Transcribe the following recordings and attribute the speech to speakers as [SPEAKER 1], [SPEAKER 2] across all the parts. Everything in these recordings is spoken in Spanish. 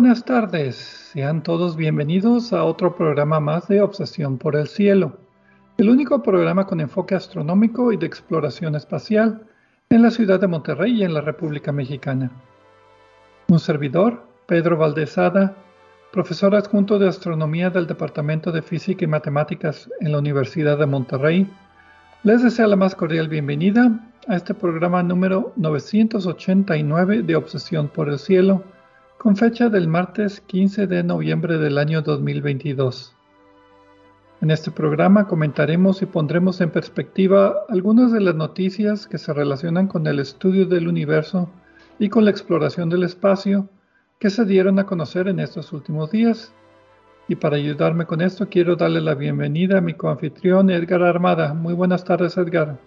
[SPEAKER 1] buenas tardes, sean todos bienvenidos a otro programa más de Obsesión por el Cielo, el único programa con enfoque astronómico y de exploración espacial en la ciudad de Monterrey y en la República Mexicana. Un servidor, Pedro Valdezada, profesor adjunto de astronomía del Departamento de Física y Matemáticas en la Universidad de Monterrey, les desea la más cordial bienvenida a este programa número 989 de Obsesión por el Cielo con fecha del martes 15 de noviembre del año 2022. En este programa comentaremos y pondremos en perspectiva algunas de las noticias que se relacionan con el estudio del universo y con la exploración del espacio que se dieron a conocer en estos últimos días. Y para ayudarme con esto quiero darle la bienvenida a mi coanfitrión Edgar Armada. Muy buenas tardes Edgar.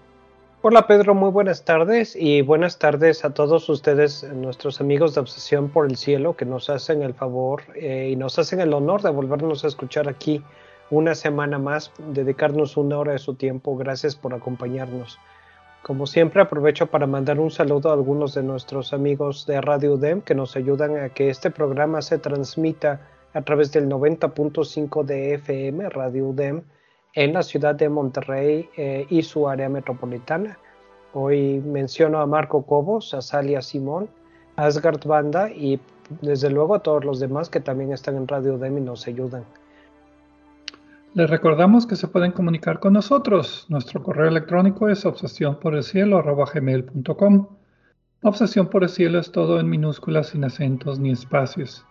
[SPEAKER 2] Hola Pedro, muy buenas tardes y buenas tardes a todos ustedes, nuestros amigos de Obsesión por el Cielo, que nos hacen el favor eh, y nos hacen el honor de volvernos a escuchar aquí una semana más, dedicarnos una hora de su tiempo. Gracias por acompañarnos. Como siempre, aprovecho para mandar un saludo a algunos de nuestros amigos de Radio UDEM que nos ayudan a que este programa se transmita a través del 90.5 de FM, Radio UDEM en la ciudad de Monterrey eh, y su área metropolitana. Hoy menciono a Marco Cobos, a Salia Simón, a Asgard Banda y desde luego a todos los demás que también están en Radio Dem y nos ayudan.
[SPEAKER 1] Les recordamos que se pueden comunicar con nosotros. Nuestro correo electrónico es obsesión por Obsesión por el cielo es todo en minúsculas sin acentos ni espacios.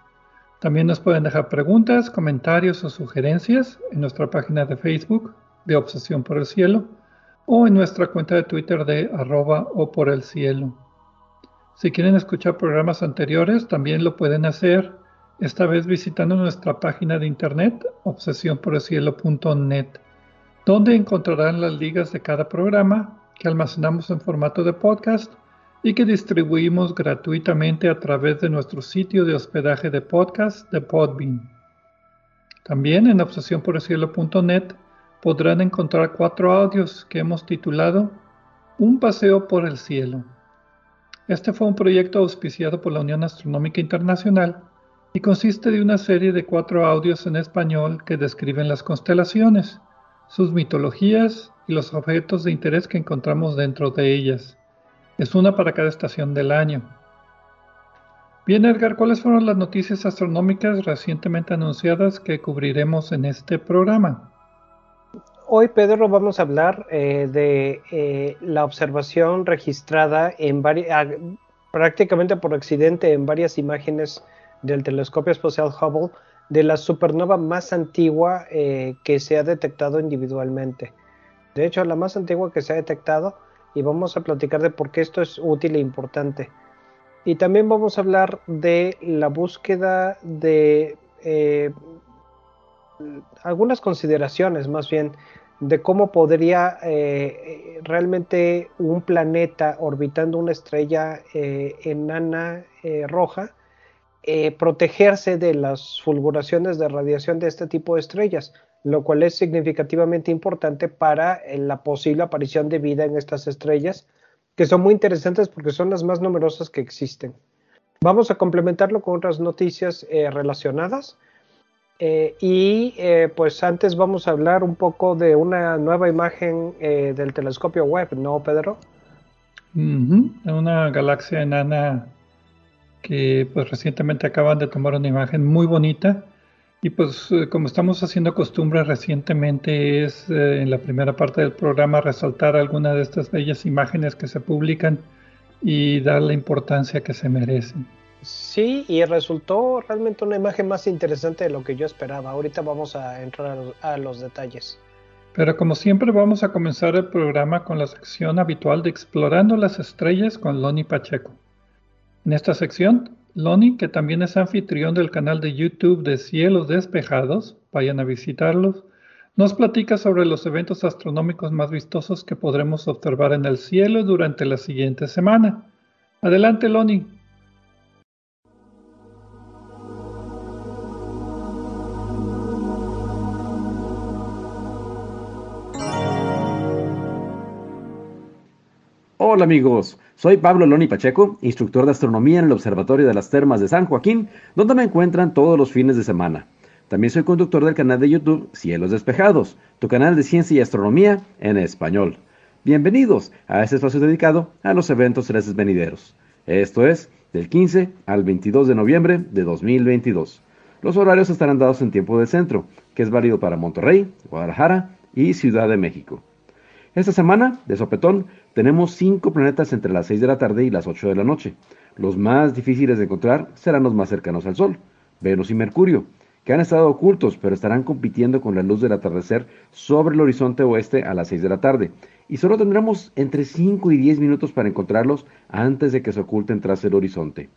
[SPEAKER 1] También nos pueden dejar preguntas, comentarios o sugerencias en nuestra página de Facebook de Obsesión por el Cielo o en nuestra cuenta de Twitter de arroba o por el cielo. Si quieren escuchar programas anteriores, también lo pueden hacer, esta vez visitando nuestra página de internet obsesionporelcielo.net, donde encontrarán las ligas de cada programa que almacenamos en formato de podcast y que distribuimos gratuitamente a través de nuestro sitio de hospedaje de podcast de Podbean. También en obsesionporelcielo.net podrán encontrar cuatro audios que hemos titulado Un paseo por el cielo. Este fue un proyecto auspiciado por la Unión Astronómica Internacional y consiste de una serie de cuatro audios en español que describen las constelaciones, sus mitologías y los objetos de interés que encontramos dentro de ellas. Es una para cada estación del año. Bien, Edgar, ¿cuáles fueron las noticias astronómicas recientemente anunciadas que cubriremos en este programa?
[SPEAKER 2] Hoy, Pedro, vamos a hablar eh, de eh, la observación registrada en prácticamente por accidente en varias imágenes del telescopio espacial Hubble de la supernova más antigua eh, que se ha detectado individualmente. De hecho, la más antigua que se ha detectado y vamos a platicar de por qué esto es útil e importante. Y también vamos a hablar de la búsqueda de eh, algunas consideraciones más bien de cómo podría eh, realmente un planeta orbitando una estrella eh, enana roja protegerse de las fulguraciones de radiación de este tipo de estrellas lo cual es significativamente importante para eh, la posible aparición de vida en estas estrellas, que son muy interesantes porque son las más numerosas que existen. Vamos a complementarlo con otras noticias eh, relacionadas. Eh, y pues antes vamos a hablar un poco de una nueva imagen del telescopio web, ¿no, Pedro?
[SPEAKER 1] Una galaxia enana que pues recientemente acaban de tomar una imagen muy bonita y pues eh, como estamos haciendo costumbre recientemente es eh, en la primera parte del programa resaltar algunas de estas bellas imágenes que se publican y dar la importancia que se merecen.
[SPEAKER 2] Sí, y resultó realmente una imagen más interesante de lo que yo esperaba. Ahorita vamos a entrar a los, detalles.
[SPEAKER 1] Pero como siempre vamos a comenzar el programa con la sección habitual de Explorando las Estrellas con Loni Pacheco. En esta sección, Loni, que también es anfitrión del canal de YouTube de Cielos Despejados, vayan a visitarlos, nos platica sobre los eventos astronómicos más vistosos que podremos observar en el cielo durante la siguiente semana. Adelante, Loni.
[SPEAKER 3] Hola amigos, soy Pablo Loni Pacheco, instructor de astronomía en el Observatorio de las Termas de San Joaquín, donde me encuentran todos los fines de semana. También soy conductor del canal de YouTube Cielos Despejados, tu canal de ciencia y astronomía en español. Bienvenidos a este espacio dedicado a los eventos celestes venideros. Esto es del 15 al 22 de noviembre de 2022. Los horarios estarán dados en tiempo de centro, que es válido para Monterrey, Guadalajara y Ciudad de México. Esta semana, de sopetón, tenemos cinco planetas entre las 6 de la tarde y las 8 de la noche. Los más difíciles de encontrar serán los más cercanos al Sol, Venus y Mercurio, que han estado ocultos pero estarán compitiendo con la luz del atardecer sobre el horizonte oeste a las 6 de la tarde. Y solo tendremos entre 5 y 10 minutos para encontrarlos antes de que se oculten tras el horizonte.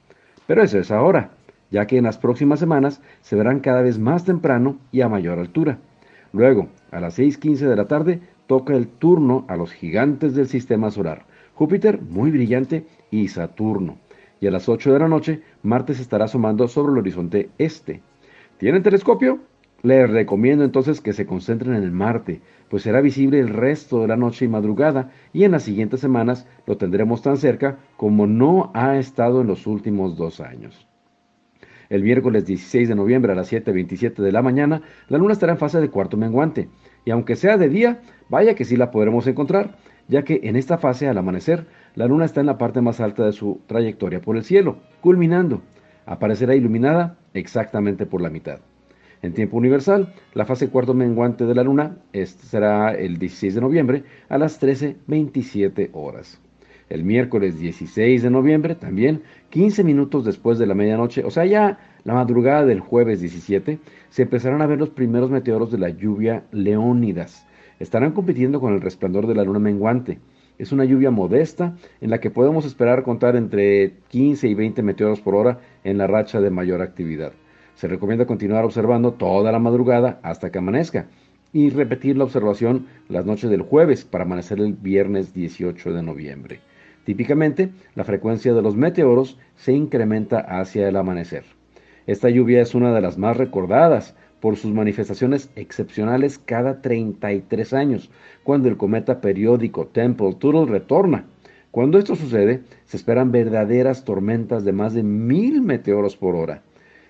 [SPEAKER 3] Pero eso es ahora, ya que en las próximas semanas se verán cada vez más temprano y a mayor altura. Luego, a las 6.15 de la tarde, toca el turno a los gigantes del sistema solar, Júpiter muy brillante y Saturno. Y a las 8 de la noche, Marte se estará asomando sobre el horizonte este. ¿Tienen telescopio? Les recomiendo entonces que se concentren en el Marte, pues será visible el resto de la noche y madrugada, y en las siguientes semanas lo tendremos tan cerca como no ha estado en los últimos dos años. El miércoles 16 de noviembre a las 7.27 de la mañana, la luna estará en fase de cuarto menguante, y aunque sea de día, vaya que sí la podremos encontrar, ya que en esta fase al amanecer la luna está en la parte más alta de su trayectoria por el cielo, culminando. Aparecerá iluminada exactamente por la mitad. En tiempo universal, la fase cuarto menguante de la luna será el 16 de noviembre a las 13.27 horas. El miércoles 16 de noviembre, también 15 minutos después de la medianoche, o sea, ya la madrugada del jueves 17, se empezarán a ver los primeros meteoros de la lluvia Leónidas. Estarán compitiendo con el resplandor de la luna menguante. Es una lluvia modesta en la que podemos esperar contar entre 15 y 20 meteoros por hora en la racha de mayor actividad. Se recomienda continuar observando toda la madrugada hasta que amanezca y repetir la observación las noches del jueves para amanecer el viernes 18 de noviembre. Típicamente, la frecuencia de los meteoros se incrementa hacia el amanecer. Esta lluvia es una de las más recordadas por sus manifestaciones excepcionales cada 33 años, cuando el cometa periódico Temple-Tuttle retorna. Cuando esto sucede, se esperan verdaderas tormentas de más de mil meteoros por hora.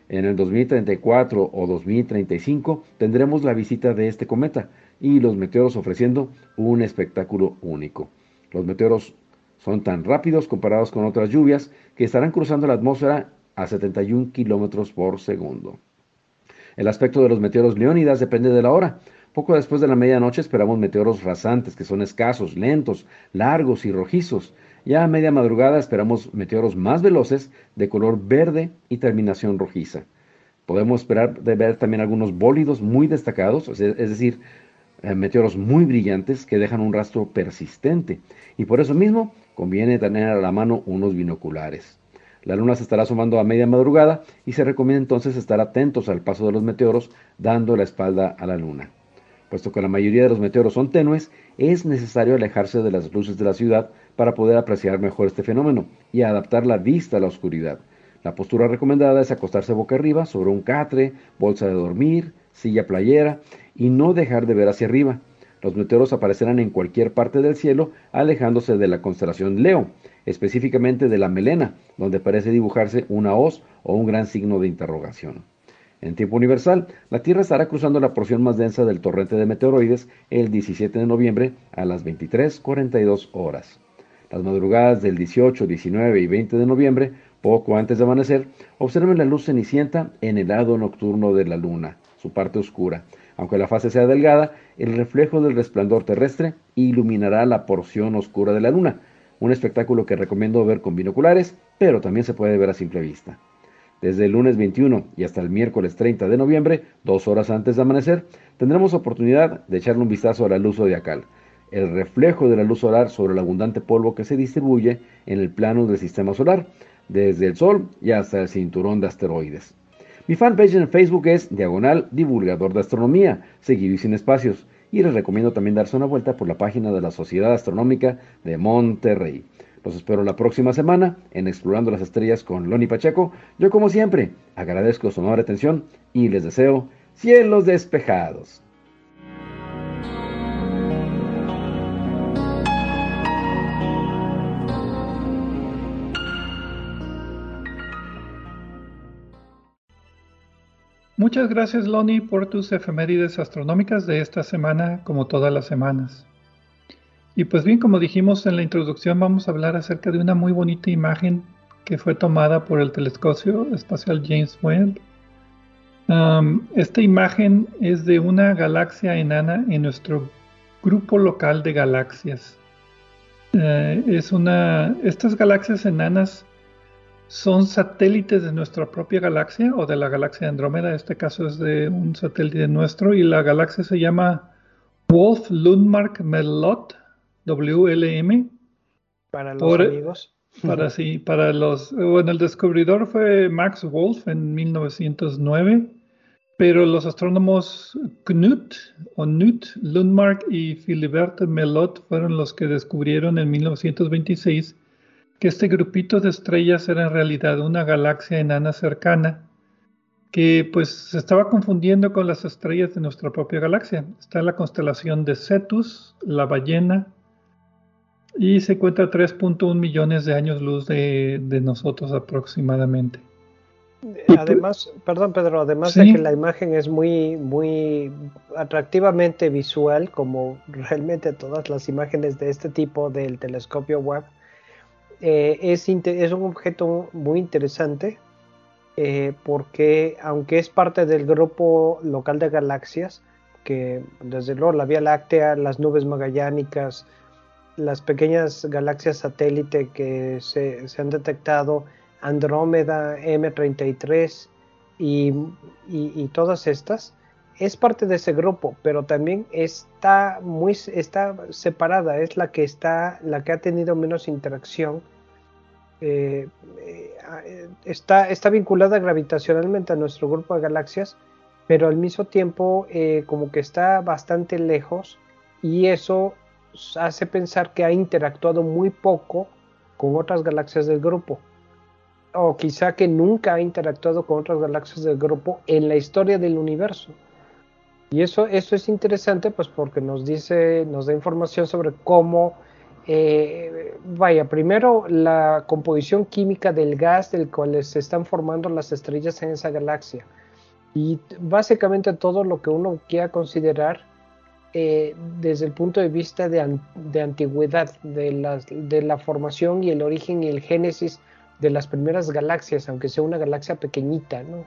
[SPEAKER 3] En el 2034 o 2035 tendremos la visita de este cometa y los meteoros ofreciendo un espectáculo único. Los meteoros son tan rápidos comparados con otras lluvias que estarán cruzando la atmósfera a 71 kilómetros por segundo. El aspecto de los meteoros leónidas depende de la hora. Poco después de la medianoche esperamos meteoros rasantes, que son escasos, lentos, largos y rojizos. Ya a media madrugada esperamos meteoros más veloces, de color verde y terminación rojiza. Podemos esperar de ver también algunos bólidos muy destacados, es decir, eh, meteoros muy brillantes que dejan un rastro persistente. Y por eso mismo conviene tener a la mano unos binoculares. La luna se estará sumando a media madrugada y se recomienda entonces estar atentos al paso de los meteoros dando la espalda a la luna. Puesto que la mayoría de los meteoros son tenues, es necesario alejarse de las luces de la ciudad para poder apreciar mejor este fenómeno y adaptar la vista a la oscuridad. La postura recomendada es acostarse boca arriba sobre un catre, bolsa de dormir, silla playera y no dejar de ver hacia arriba. Los meteoros aparecerán en cualquier parte del cielo alejándose de la constelación Leo, específicamente de la melena, donde parece dibujarse una hoz o un gran signo de interrogación. En tiempo universal, la Tierra estará cruzando la porción más densa del torrente de meteoroides el 17 de noviembre a las 23.42 horas. Las madrugadas del 18, 19 y 20 de noviembre, poco antes de amanecer, observen la luz cenicienta en el lado nocturno de la luna, su parte oscura, aunque la fase sea delgada, el reflejo del resplandor terrestre iluminará la porción oscura de la luna, un espectáculo que recomiendo ver con binoculares, pero también se puede ver a simple vista. Desde el lunes 21 y hasta el miércoles 30 de noviembre, dos horas antes de amanecer, tendremos oportunidad de echarle un vistazo a la luz zodiacal, el reflejo de la luz solar sobre el abundante polvo que se distribuye en el plano del sistema solar, desde el Sol y hasta el cinturón de asteroides. Mi fanpage en Facebook es Diagonal Divulgador de Astronomía, seguido y sin espacios, y les recomiendo también darse una vuelta por la página de la Sociedad Astronómica de Monterrey. Los espero la próxima semana en Explorando las Estrellas con Loni Pacheco. Yo como siempre agradezco su amable atención y les deseo cielos despejados.
[SPEAKER 1] Muchas gracias Loni por tus efemérides astronómicas de esta semana como todas las semanas. Y pues bien, como dijimos en la introducción, vamos a hablar acerca de una muy bonita imagen que fue tomada por el telescopio espacial James Webb. esta imagen es de una galaxia enana en nuestro grupo local de galaxias. Eh, es una, estas galaxias enanas son satélites de nuestra propia galaxia o de la galaxia Andrómeda. Este caso es de un satélite nuestro y la galaxia se llama Wolf Lundmark Melot WLM.
[SPEAKER 2] Para los amigos.
[SPEAKER 1] Para sí, para los. Bueno, el descubridor fue Max Wolf en 1909, pero los astrónomos Knut o Knut Lundmark y Philibert Melot fueron los que descubrieron en 1926 que este grupito de estrellas era en realidad una galaxia enana cercana que pues se estaba confundiendo con las estrellas de nuestra propia galaxia. Está la constelación de Cetus, la ballena, y se encuentra a 3.1 millones de años luz de, nosotros aproximadamente.
[SPEAKER 2] Además, perdón Pedro, además de que la imagen es muy, muy atractivamente visual, como realmente todas las imágenes de este tipo del telescopio Webb, eh, es, un objeto muy interesante eh, porque aunque es parte del grupo local de galaxias, que desde luego la Vía Láctea, las nubes magallánicas, las pequeñas galaxias satélite que se, han detectado, Andrómeda, M33 y, todas estas, es parte de ese grupo, pero también está muy está separada, es la que está, la que ha tenido menos interacción. Eh, eh, está, está vinculada gravitacionalmente a nuestro grupo de galaxias, pero al mismo tiempo eh, como que está bastante lejos y eso hace pensar que ha interactuado muy poco con otras galaxias del grupo. O quizá que nunca ha interactuado con otras galaxias del grupo en la historia del universo. Y eso, eso es interesante pues porque nos dice, nos da información sobre cómo, eh, vaya, primero la composición química del gas del cual se están formando las estrellas en esa galaxia. Y básicamente todo lo que uno quiera considerar eh, desde el punto de vista de, antigüedad, de, de la formación y el origen y el génesis de las primeras galaxias, aunque sea una galaxia pequeñita, ¿no?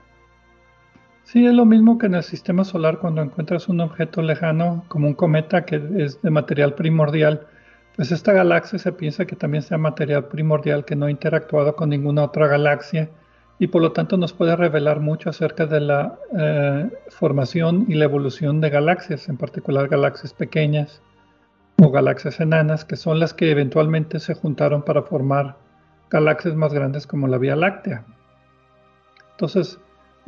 [SPEAKER 1] Sí, es lo mismo que en el sistema solar cuando encuentras un objeto lejano como un cometa que es de material primordial, pues esta galaxia se piensa que también sea material primordial que no ha interactuado con ninguna otra galaxia y por lo tanto nos puede revelar mucho acerca de la eh, formación y la evolución de galaxias, en particular galaxias pequeñas o galaxias enanas, que son las que eventualmente se juntaron para formar galaxias más grandes como la Vía Láctea. Entonces,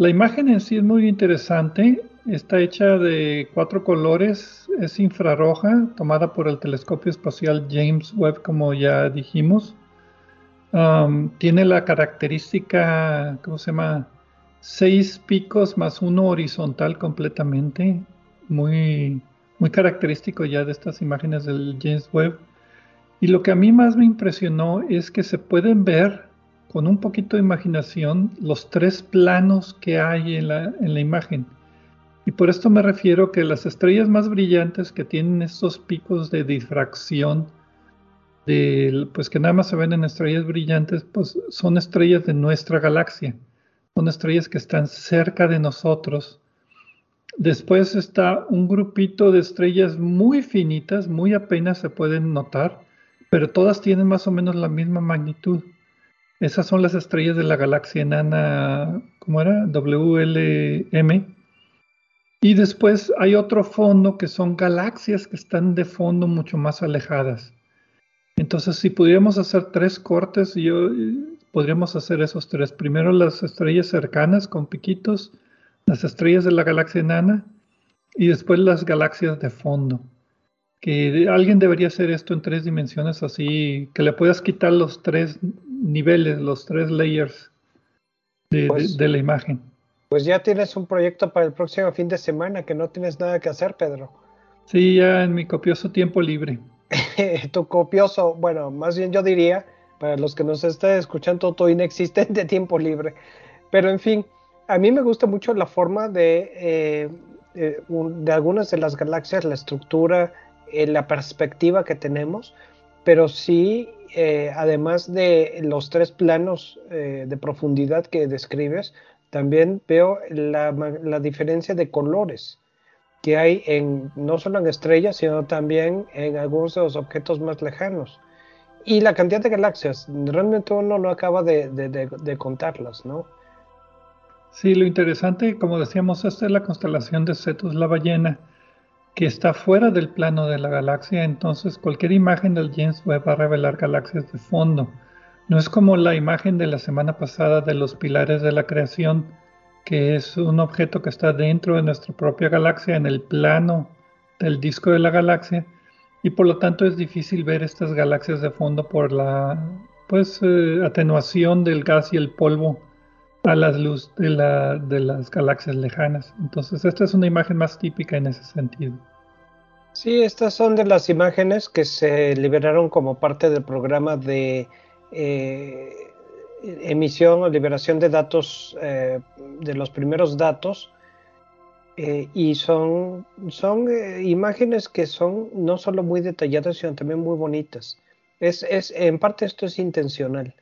[SPEAKER 1] la imagen en sí es muy interesante, está hecha de cuatro colores, es infrarroja, tomada por el telescopio espacial James Webb, como ya dijimos tiene la característica, ¿cómo se llama? Seis picos más uno horizontal completamente, muy, muy característico ya de estas imágenes del James Webb. Y lo que a mí más me impresionó es que se pueden ver con un poquito de imaginación los tres planos que hay en la, en la imagen. Y por esto me refiero que las estrellas más brillantes que tienen estos picos de difracción, pues que nada más se ven en estrellas brillantes, pues son estrellas de nuestra galaxia, son estrellas que están cerca de nosotros. Después está un grupito de estrellas muy finitas, muy apenas se pueden notar, pero todas tienen más o menos la misma magnitud. Esas son las estrellas de la galaxia enana, ¿cómo era? WLM. Y después hay otro fondo que son galaxias que están de fondo mucho más alejadas. Entonces, si pudiéramos hacer tres cortes, yo podríamos hacer esos tres. Primero las estrellas cercanas con piquitos, las estrellas de la galaxia enana y después las galaxias de fondo. Que alguien debería hacer esto en tres dimensiones así, que le puedas quitar los tres niveles, los tres layers de, pues la imagen.
[SPEAKER 2] Pues ya tienes un proyecto para el próximo fin de semana que no tienes nada que hacer, Pedro.
[SPEAKER 1] Sí, ya en mi copioso tiempo libre.
[SPEAKER 2] tu copioso, bueno, más bien yo diría, para los que nos estén escuchando, tu inexistente tiempo libre. Pero en fin, a mí me gusta mucho la forma de, eh, eh, de algunas de las galaxias, la estructura, eh, la perspectiva que tenemos, pero sí, además de los tres planos de profundidad que describes, también veo la, la diferencia de colores que hay en no solo en estrellas, sino también en algunos de los objetos más lejanos. Y la cantidad de galaxias, realmente uno no acaba de, de, contarlas, ¿no?
[SPEAKER 1] Sí, lo interesante, como decíamos, esta es la constelación de Cetus, la ballena, que está fuera del plano de la galaxia, entonces cualquier imagen del James Webb va a revelar galaxias de fondo. No es como la imagen de la semana pasada de los pilares de la creación, que es un objeto que está dentro de nuestra propia galaxia, en el plano del disco de la galaxia, y por lo tanto es difícil ver estas galaxias de fondo por la pues eh, atenuación del gas y el polvo a la luz de, la, de las galaxias lejanas. Entonces esta es una imagen más típica en ese sentido.
[SPEAKER 2] Sí, estas son de las imágenes que se liberaron como parte del programa de eh, emisión o liberación de datos, eh, de los primeros datos, eh, y son, son imágenes que son no solo muy detalladas, sino también muy bonitas. Es, es, en parte esto es intencional.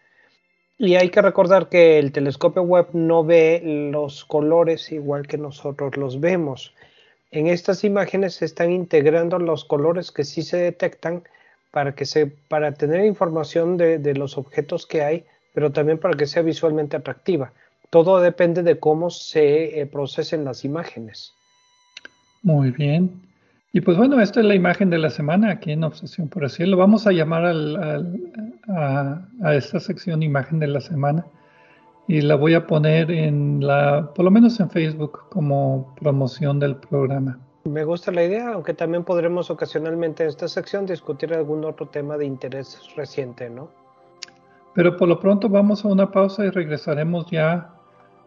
[SPEAKER 2] Y hay que recordar que el telescopio web no ve los colores igual que nosotros los vemos. En estas imágenes se están integrando los colores que sí se detectan para, que se, para tener información de, los objetos que hay pero también para que sea visualmente atractiva. Todo depende de cómo se eh, procesen las imágenes.
[SPEAKER 1] Muy bien. Y pues bueno, esta es la imagen de la semana aquí en Obsesión por el Cielo. Vamos a llamar a, a, esta sección imagen de la semana y la voy a poner en la, por lo menos en Facebook como promoción del programa.
[SPEAKER 2] Me gusta la idea, aunque también podremos ocasionalmente en esta sección discutir algún otro tema de interés reciente, ¿no?
[SPEAKER 1] Pero por lo pronto vamos a una pausa y regresaremos ya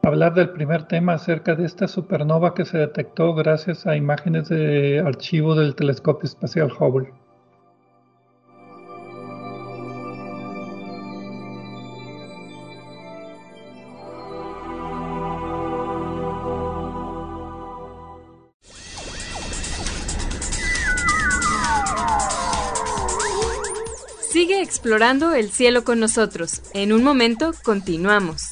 [SPEAKER 1] hablar del primer tema acerca de esta supernova que se detectó gracias a imágenes de archivo del telescopio espacial Hubble.
[SPEAKER 4] explorando el cielo con nosotros. En un momento continuamos.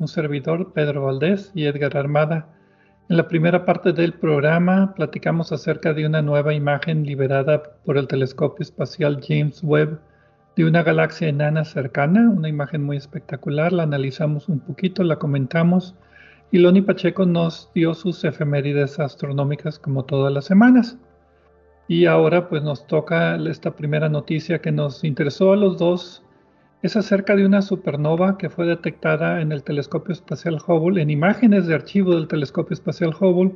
[SPEAKER 1] Un servidor, Pedro Valdés y Edgar Armada. En la primera parte del programa platicamos acerca de una nueva imagen liberada por el telescopio espacial James Webb de una galaxia enana cercana, una imagen muy espectacular, la analizamos un poquito, la comentamos y Loni Pacheco nos dio sus efemérides astronómicas como todas las semanas. Y ahora pues nos toca esta primera noticia que nos interesó a los dos. Es acerca de una supernova que fue detectada en el telescopio espacial Hubble, en imágenes de archivo del telescopio espacial Hubble,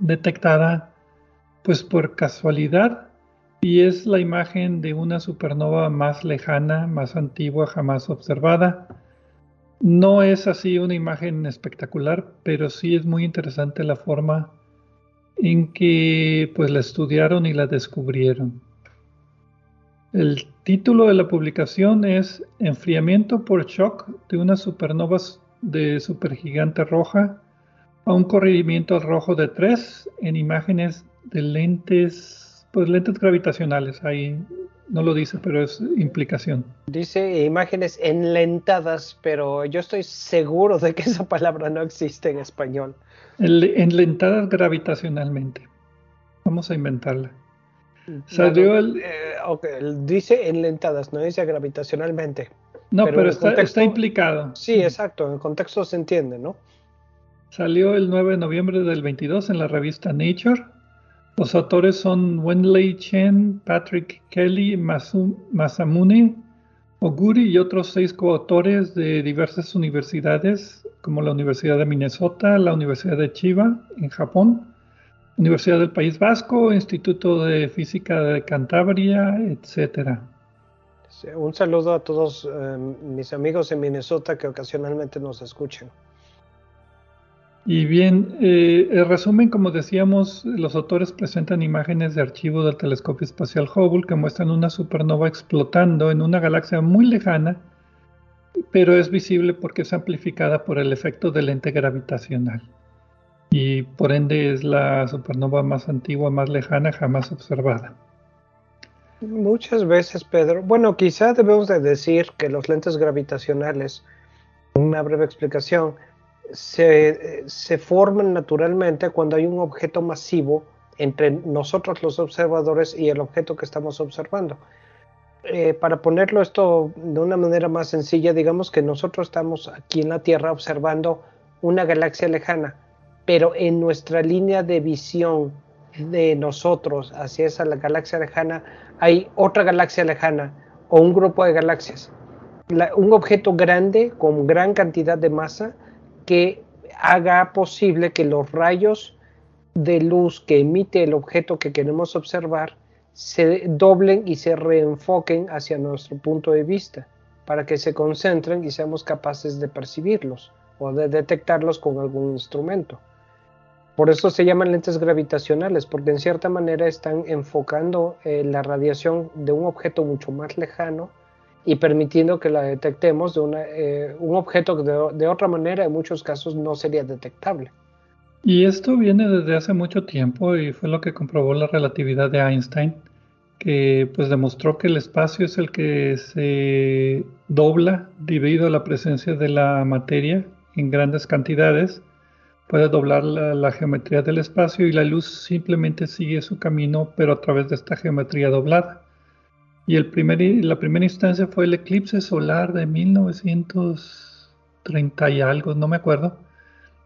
[SPEAKER 1] detectada pues por casualidad y es la imagen de una supernova más lejana, más antigua, jamás observada. No es así una imagen espectacular, pero sí es muy interesante la forma en que pues la estudiaron y la descubrieron. El título de la publicación es Enfriamiento por shock de una supernova de supergigante roja a un corrimiento rojo de 3 en imágenes de lentes, pues lentes gravitacionales. Ahí no lo dice, pero es implicación.
[SPEAKER 2] Dice imágenes enlentadas, pero yo estoy seguro de que esa palabra no existe en español.
[SPEAKER 1] Enlentadas gravitacionalmente. Vamos a inventarla.
[SPEAKER 2] Salió el... Eh, dice enlentadas, no dice gravitacionalmente.
[SPEAKER 1] No, pero, está, implicado.
[SPEAKER 2] Sí, exacto, en el contexto se entiende, ¿no?
[SPEAKER 1] Salió el 9 de noviembre del 22 en la revista Nature. Los autores son Wenlei Chen, Patrick Kelly, Masamune Oguri y otros seis coautores de diversas universidades como la Universidad de Minnesota, la Universidad de Chiba en Japón, Universidad del País Vasco, Instituto de Física de Cantabria, etc.
[SPEAKER 2] un saludo a todos eh, mis amigos en Minnesota que ocasionalmente nos escuchan.
[SPEAKER 1] Y bien, eh, el resumen, como decíamos, los autores presentan imágenes de archivo del telescopio espacial Hubble que muestran una supernova explotando en una galaxia muy lejana pero es visible porque es amplificada por el efecto del lente gravitacional. Y por ende es la supernova más antigua, más lejana, jamás observada.
[SPEAKER 2] Muchas veces, Pedro. Bueno, quizá debemos de decir que los lentes gravitacionales, una breve explicación, se, se forman naturalmente cuando hay un objeto masivo entre nosotros los observadores y el objeto que estamos observando. Eh, para ponerlo esto de una manera más sencilla, digamos que nosotros estamos aquí en la Tierra observando una galaxia lejana, pero en nuestra línea de visión de nosotros hacia esa galaxia lejana hay otra galaxia lejana o un grupo de galaxias. un objeto grande con gran cantidad de masa que haga posible que los rayos de luz que emite el objeto que queremos observar se doblen y se reenfoquen hacia nuestro punto de vista para que se concentren y seamos capaces de percibirlos o de detectarlos con algún instrumento. Por eso se llaman lentes gravitacionales, porque en cierta manera están enfocando eh, la radiación de un objeto mucho más lejano y permitiendo que la detectemos de eh, un objeto que de, de otra manera en muchos casos no sería detectable.
[SPEAKER 1] Y esto viene desde hace mucho tiempo y fue lo que comprobó la relatividad de Einstein, que pues demostró que el espacio es el que se dobla debido a la presencia de la materia en grandes cantidades. Puede doblar la, geometría del espacio y la luz simplemente sigue su camino, pero a través de esta geometría doblada. Y el primer, la primera instancia fue el eclipse solar de 1930 y algo, no me acuerdo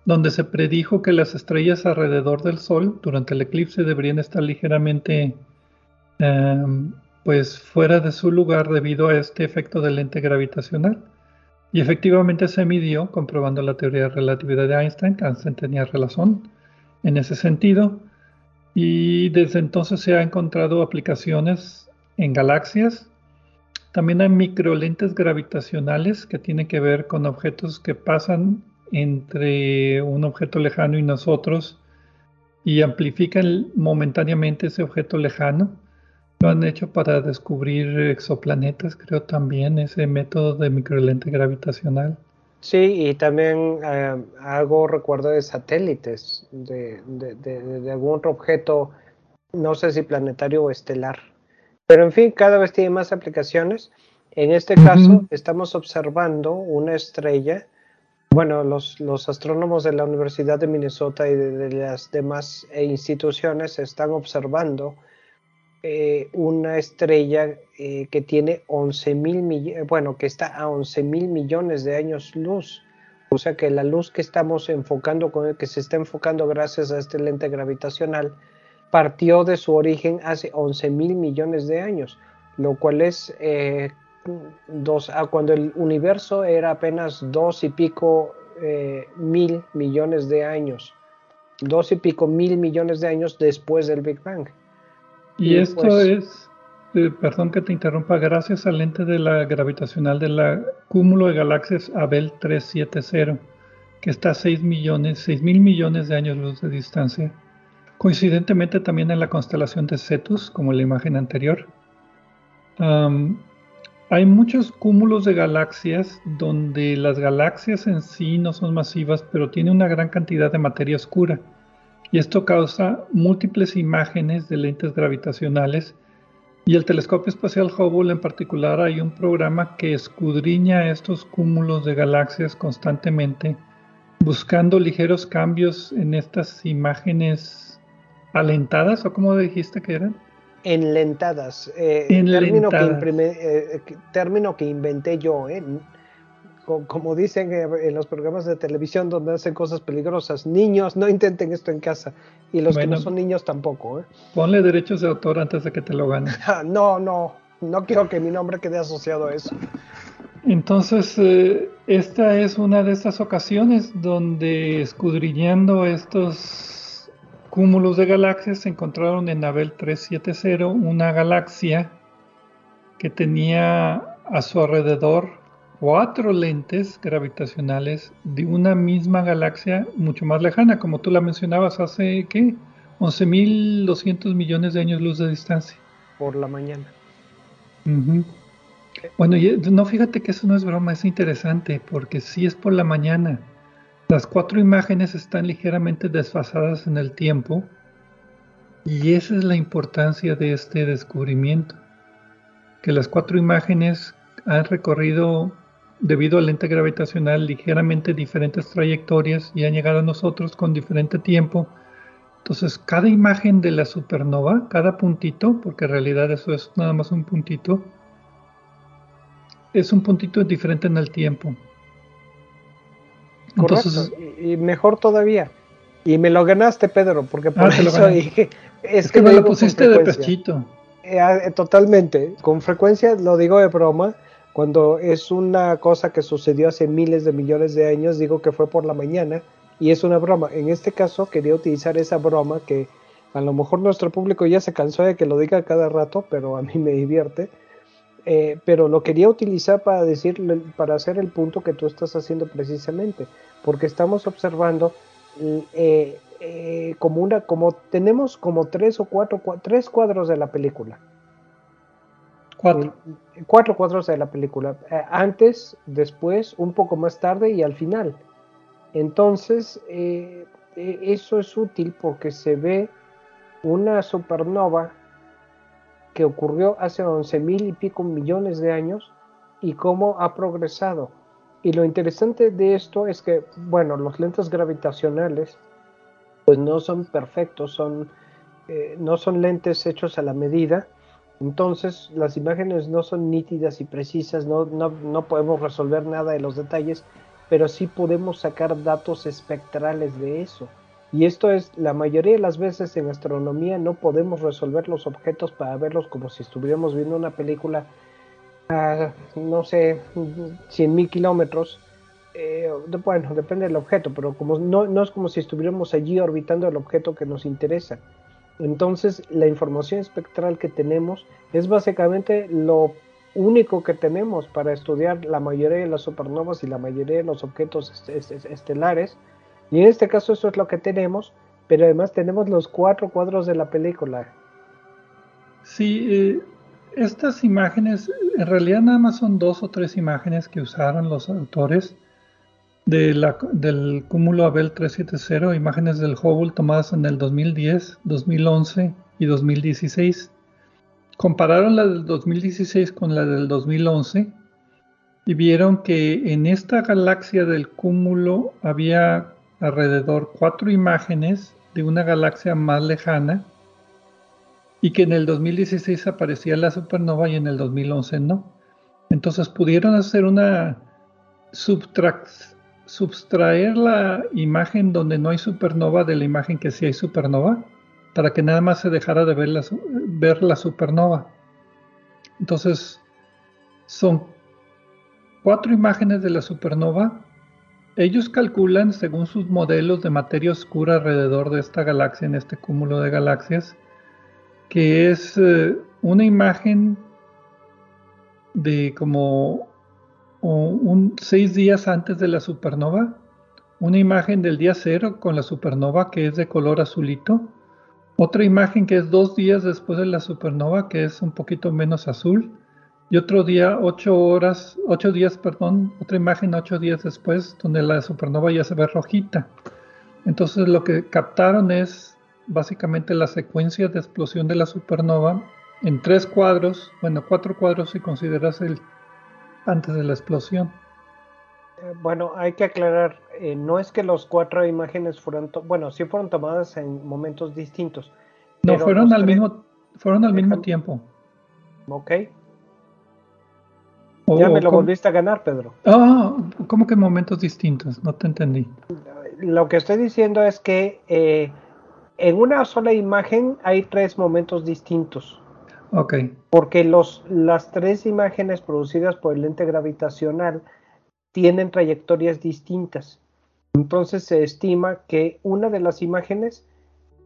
[SPEAKER 1] donde se predijo que las estrellas alrededor del Sol durante el eclipse deberían estar ligeramente em, pues fuera de su lugar debido a este efecto del lente gravitacional. Y efectivamente se midió, comprobando la teoría de relatividad de Einstein, que Einstein tenía razón en ese sentido, y desde entonces se ha encontrado aplicaciones en galaxias. También hay microlentes gravitacionales que tienen que ver con objetos que pasan entre un objeto lejano y nosotros y amplifican momentáneamente ese objeto lejano. Lo han hecho para descubrir exoplanetas, creo también, ese método de microlente gravitacional.
[SPEAKER 2] Sí, y también eh, algo recuerdo de satélites, de, de, algún otro objeto, no sé si planetario o estelar, Pero en fin, cada vez tiene más aplicaciones. En este caso, estamos observando una estrella. Bueno, los, los, astrónomos de la Universidad de Minnesota y de, las demás instituciones están observando eh, una estrella eh, que tiene 11 mil millones, bueno, que está a 11 mil millones de años luz. O sea que la luz que estamos enfocando, con el que se está enfocando gracias a este lente gravitacional, partió de su origen hace 11 mil millones de años, lo cual es eh, dos, ah, cuando el universo era apenas dos y pico mil millones de años, dos y pico mil millones de años después del Big Bang.
[SPEAKER 1] Y, esto pues es, eh, perdón que te interrumpa, gracias al lente de la gravitacional del cúmulo de galaxias Abel 370, que está a 6 millones, 6 mil millones de años luz de distancia Coincidentemente también en la constelación de Cetus, como en la imagen anterior, hay muchos cúmulos de galaxias donde las galaxias en sí no son masivas, pero tienen una gran cantidad de materia oscura. Y esto causa múltiples imágenes de lentes gravitacionales. Y el telescopio espacial Hubble en particular hay un programa que escudriña estos cúmulos de galaxias constantemente, buscando ligeros cambios en estas imágenes ¿Alentadas o cómo dijiste que eran?
[SPEAKER 2] Enlentadas. Eh, término, que eh, término que inventé yo. ¿eh? Como dicen en los programas de televisión donde hacen cosas peligrosas, niños no intenten esto en casa. Y los que no son niños tampoco. ¿eh?
[SPEAKER 1] Ponle derechos de autor antes de que te lo ganen.
[SPEAKER 2] no, no. No quiero que mi nombre quede asociado a eso.
[SPEAKER 1] Entonces, esta es una de estas ocasiones donde escudriñando estos cúmulos de galaxias se encontraron en Abel 370 una galaxia que tenía a su alrededor cuatro lentes gravitacionales de una misma galaxia mucho más lejana, como tú la mencionabas hace, ¿qué? 11.200 millones de años luz de distancia.
[SPEAKER 2] Por la mañana.
[SPEAKER 1] Bueno, no fíjate que eso no es broma, es interesante, porque sí es por la mañana. Las cuatro imágenes están ligeramente desfasadas en el tiempo y esa es la importancia de este descubrimiento, que las cuatro imágenes han recorrido debido al lente gravitacional ligeramente diferentes trayectorias y han llegado a nosotros con diferente tiempo. Entonces, cada imagen de la supernova, cada puntito, porque en realidad eso es nada más un puntito, es un puntito diferente en el tiempo.
[SPEAKER 2] Correcto. y, mejor todavía. Y me lo ganaste, Pedro, porque por ah, eso dije.
[SPEAKER 1] Es, que, me lo pusiste de pechito.
[SPEAKER 2] Eh, ah, eh, totalmente. Con frecuencia lo digo de broma. Cuando es una cosa que sucedió hace miles de millones de años, digo que fue por la mañana y es una broma. En este caso quería utilizar esa broma que a lo mejor nuestro público ya se cansó de que lo diga cada rato, pero a mí me divierte eh, pero lo quería utilizar para decir, para hacer el punto que tú estás haciendo precisamente, porque estamos observando eh, eh, como una, como tenemos como tres o cuatro, tres cuadros de la película.
[SPEAKER 1] Cuatro.
[SPEAKER 2] cuatro cuadros de la película. antes, después, un poco más tarde y al final. Entonces, eso es útil porque se ve una supernova que ocurrió hace 11 mil y pico millones de años y cómo ha progresado. Y lo interesante de esto es que, bueno, los lentes gravitacionales pues no son perfectos, son, eh, no son lentes hechos a la medida, entonces las imágenes no son nítidas y precisas, no, no, no podemos resolver nada de los detalles, pero sí podemos sacar datos espectrales de eso. Y esto es, la mayoría de las veces en astronomía no podemos resolver los objetos para verlos como si estuviéramos viendo una película a, no sé, 100 mil kilómetros. Eh, bueno, depende del objeto, pero como no, no es como si estuviéramos allí orbitando el objeto que nos interesa. Entonces, la información espectral que tenemos es básicamente lo único que tenemos para estudiar la mayoría de las supernovas y la mayoría de los objetos estelares y en este caso eso es lo que tenemos, pero además tenemos los cuatro cuadros de la película.
[SPEAKER 1] Sí, eh, estas imágenes, en realidad nada más son dos o tres imágenes que usaron los autores de la, del cúmulo Abel 370, imágenes del Hubble tomadas en el 2010, 2011 y 2016. compararon la del 2016 con la del 2011 y vieron que en esta galaxia del cúmulo había alrededor cuatro imágenes de una galaxia más lejana y que en el 2016 aparecía la supernova y en el 2011 no. Entonces pudieron hacer una subtraer la imagen donde no hay supernova de la imagen que sí hay supernova para que nada más se dejara de ver la, supernova. Entonces son cuatro imágenes de la supernova. Ellos calculan, según sus modelos de materia oscura alrededor de esta galaxia, en este cúmulo de galaxias, que es eh, una imagen de como un, seis días antes de la supernova, una imagen del día cero con la supernova que es de color azulito, otra imagen que es dos días después de la supernova que es un poquito menos azul, y otro día, ocho horas, ocho días, perdón, otra imagen ocho días después, donde la supernova ya se ve rojita. Entonces lo que captaron es básicamente la secuencia de explosión de la supernova en tres cuadros, bueno, cuatro cuadros si consideras el antes de la explosión.
[SPEAKER 2] Eh, bueno, hay que aclarar, eh, no es que los cuatro imágenes fueron, bueno, sí fueron tomadas en momentos distintos.
[SPEAKER 1] No, fueron al mismo, fueron al mismo tiempo.
[SPEAKER 2] Ok ya me lo volviste a ganar, Pedro.
[SPEAKER 1] Ah, ¿cómo que momentos distintos? No te entendí.
[SPEAKER 2] Lo que estoy diciendo es que eh, en una sola imagen hay tres momentos distintos.
[SPEAKER 1] Ok.
[SPEAKER 2] Porque los, las tres imágenes producidas por el lente gravitacional tienen trayectorias distintas. Entonces se estima que una de las imágenes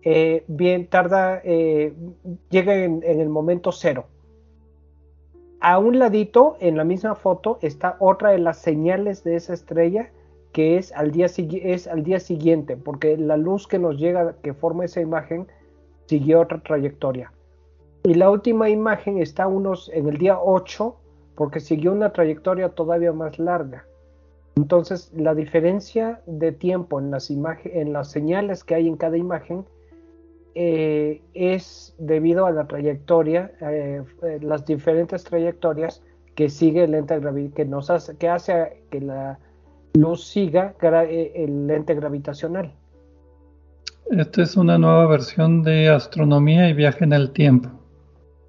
[SPEAKER 2] eh, bien tarda, eh, llega en el momento cero a un ladito, en la misma foto, está otra de las señales de esa estrella que es al día, es al día siguiente, porque la luz que nos llega, que forma esa imagen, siguió otra trayectoria. Y la última imagen está unos en el día 8, porque siguió una trayectoria todavía más larga. Entonces, la diferencia de tiempo en las, en las señales que hay en cada imagen eh, es debido a la trayectoria, eh, eh, las diferentes trayectorias que sigue el lente que hace, que hace que la luz siga el lente gravitacional.
[SPEAKER 1] Esta es una nueva versión de astronomía y viaje en el tiempo.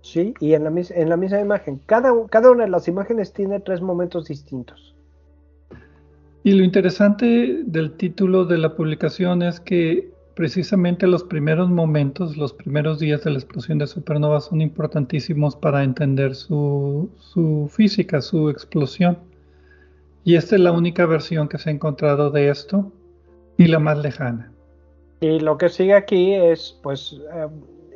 [SPEAKER 2] Sí, y en la, en la misma imagen. Cada, cada una de las imágenes tiene tres momentos distintos.
[SPEAKER 1] Y lo interesante del título de la publicación es que Precisamente los primeros momentos, los primeros días de la explosión de supernova son importantísimos para entender su, física, su explosión. Y esta es la única versión que se ha encontrado de esto y la más lejana.
[SPEAKER 2] Y lo que sigue aquí es, pues, eh,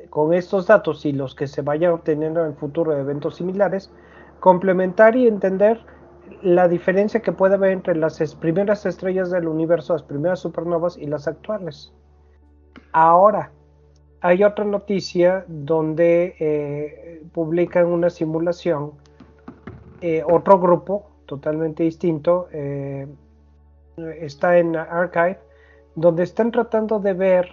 [SPEAKER 2] con estos datos y los que se vayan obteniendo en el futuro de eventos similares, complementar y entender la diferencia que puede haber entre las primeras estrellas del universo, las primeras supernovas y las actuales. Ahora, hay otra noticia donde eh, publican una simulación, eh, otro grupo totalmente distinto, eh, está en Archive, donde están tratando de ver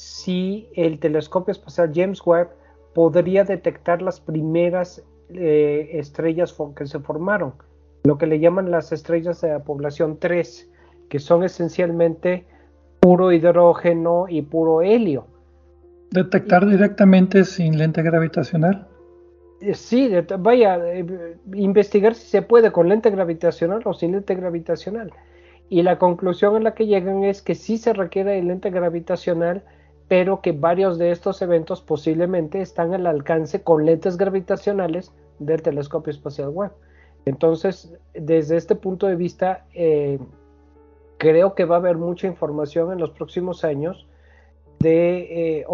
[SPEAKER 2] si el telescopio espacial James Webb podría detectar las primeras estrellas que se formaron, lo que le llaman las estrellas de la población 3, que son esencialmente puro hidrógeno y puro helio.
[SPEAKER 1] ¿Detectar directamente sin lente gravitacional?
[SPEAKER 2] Eh, sí, vaya, eh, investigar si se puede con lente gravitacional o sin lente gravitacional. Y la conclusión a la que llegan es que sí se requiere de lente gravitacional, pero que varios de estos eventos posiblemente están al alcance con lentes gravitacionales del telescopio espacial Webb. Entonces, desde este punto de vista, eh, creo que va a haber mucha información en los próximos años de, eh,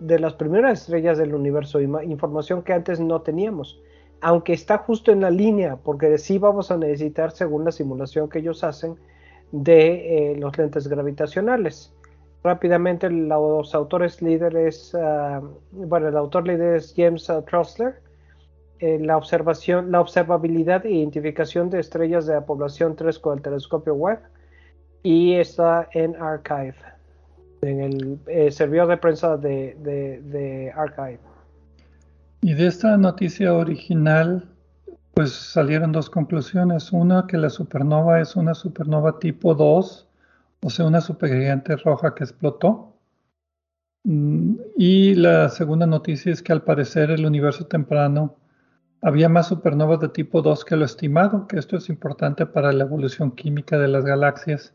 [SPEAKER 2] de, las primeras estrellas del universo, información que antes no teníamos, aunque está justo en la línea, porque sí vamos a necesitar, según la simulación que ellos hacen, de eh, los lentes gravitacionales. Rápidamente, los autores líderes, uh, bueno, el autor líder es James uh, la observación, la observabilidad e identificación de estrellas de la población 3 con el telescopio Webb, y está en Archive, en el eh, servidor de prensa de, Archive.
[SPEAKER 1] Y de esta noticia original, pues salieron dos conclusiones. Una, que la supernova es una supernova tipo 2, o sea, una supergigante roja que explotó. Mm, y la segunda noticia es que al parecer el universo temprano había más supernovas de tipo 2 que lo estimado, que esto es importante para la evolución química de las galaxias.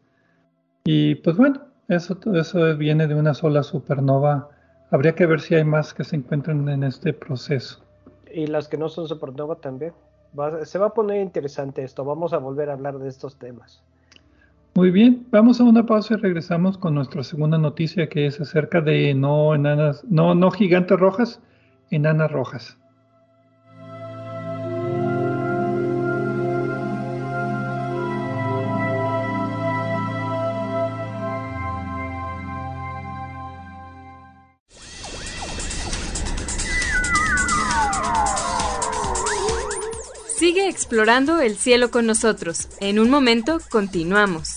[SPEAKER 1] Y pues bueno, eso, eso viene de una sola supernova. Habría que ver si hay más que se encuentran en este proceso.
[SPEAKER 2] Y las que no son supernova también. se va a poner interesante esto. Vamos a volver a hablar de estos temas.
[SPEAKER 1] Muy bien, vamos a una pausa y regresamos con nuestra segunda noticia que es acerca de no enanas, no, gigantes rojas, enanas rojas.
[SPEAKER 4] Sigue explorando el cielo con nosotros. En un momento continuamos.